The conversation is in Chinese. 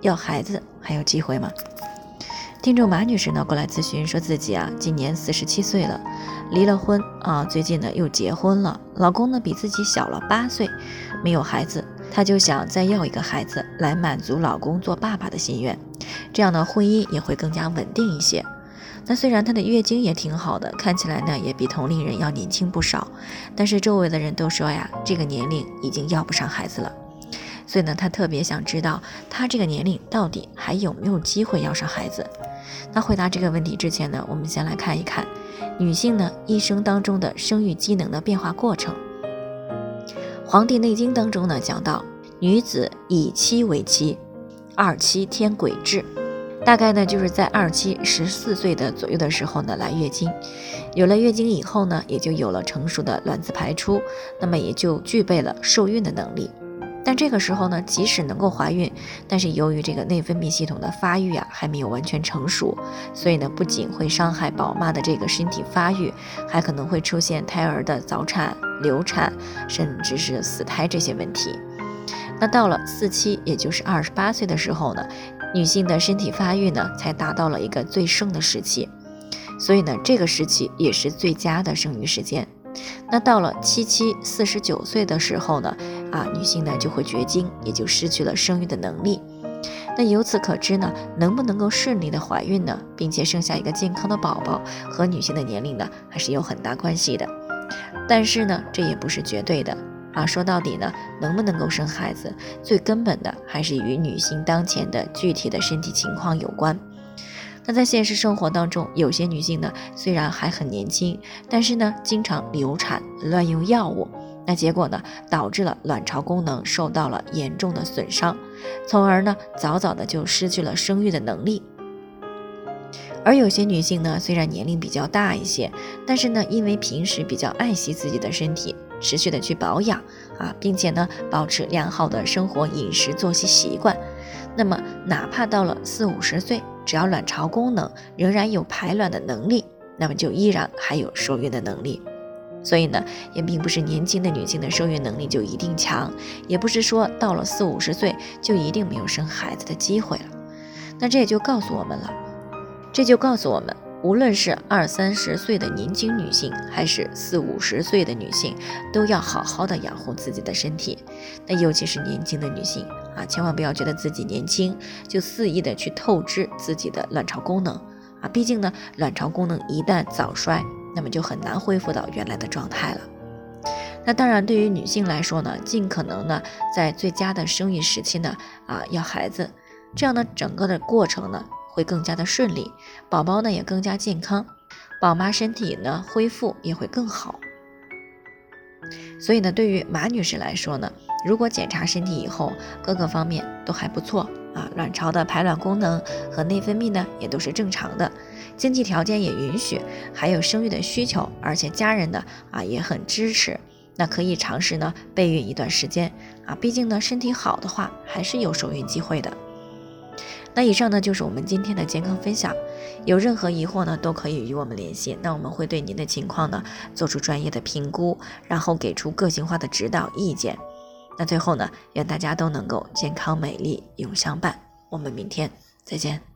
要孩子还有机会吗？听众马女士呢过来咨询，说自己啊今年四十七岁了，离了婚啊，最近呢又结婚了，老公呢比自己小了八岁，没有孩子，她就想再要一个孩子来满足老公做爸爸的心愿，这样呢婚姻也会更加稳定一些。那虽然她的月经也挺好的，看起来呢也比同龄人要年轻不少，但是周围的人都说呀，这个年龄已经要不上孩子了。所以呢，她特别想知道，她这个年龄到底还有没有机会要上孩子？那回答这个问题之前呢，我们先来看一看女性呢一生当中的生育机能的变化过程。《黄帝内经》当中呢讲到，女子以七为期，二七天癸至，大概呢就是在二七十四岁的左右的时候呢来月经，有了月经以后呢，也就有了成熟的卵子排出，那么也就具备了受孕的能力。但这个时候呢，即使能够怀孕，但是由于这个内分泌系统的发育啊还没有完全成熟，所以呢不仅会伤害宝妈的这个身体发育，还可能会出现胎儿的早产、流产，甚至是死胎这些问题。那到了四期，也就是二十八岁的时候呢，女性的身体发育呢才达到了一个最盛的时期，所以呢这个时期也是最佳的生育时间。那到了七七四十九岁的时候呢，啊，女性呢就会绝经，也就失去了生育的能力。那由此可知呢，能不能够顺利的怀孕呢，并且生下一个健康的宝宝，和女性的年龄呢还是有很大关系的。但是呢，这也不是绝对的啊。说到底呢，能不能够生孩子，最根本的还是与女性当前的具体的身体情况有关。那在现实生活当中，有些女性呢，虽然还很年轻，但是呢，经常流产、乱用药物，那结果呢，导致了卵巢功能受到了严重的损伤，从而呢，早早的就失去了生育的能力。而有些女性呢，虽然年龄比较大一些，但是呢，因为平时比较爱惜自己的身体，持续的去保养啊，并且呢，保持良好的生活饮食作息习惯，那么哪怕到了四五十岁，只要卵巢功能仍然有排卵的能力，那么就依然还有受孕的能力。所以呢，也并不是年轻的女性的受孕能力就一定强，也不是说到了四五十岁就一定没有生孩子的机会了。那这也就告诉我们了，这就告诉我们，无论是二三十岁的年轻女性，还是四五十岁的女性，都要好好的养护自己的身体。那尤其是年轻的女性。啊，千万不要觉得自己年轻就肆意的去透支自己的卵巢功能啊！毕竟呢，卵巢功能一旦早衰，那么就很难恢复到原来的状态了。那当然，对于女性来说呢，尽可能呢，在最佳的生育时期呢，啊，要孩子，这样呢，整个的过程呢，会更加的顺利，宝宝呢也更加健康，宝妈身体呢恢复也会更好。所以呢，对于马女士来说呢，如果检查身体以后各个方面都还不错啊，卵巢的排卵功能和内分泌呢也都是正常的，经济条件也允许，还有生育的需求，而且家人呢啊也很支持，那可以尝试呢备孕一段时间啊，毕竟呢身体好的话还是有受孕机会的。那以上呢就是我们今天的健康分享，有任何疑惑呢都可以与我们联系，那我们会对您的情况呢做出专业的评估，然后给出个性化的指导意见。那最后呢，愿大家都能够健康美丽永相伴。我们明天再见。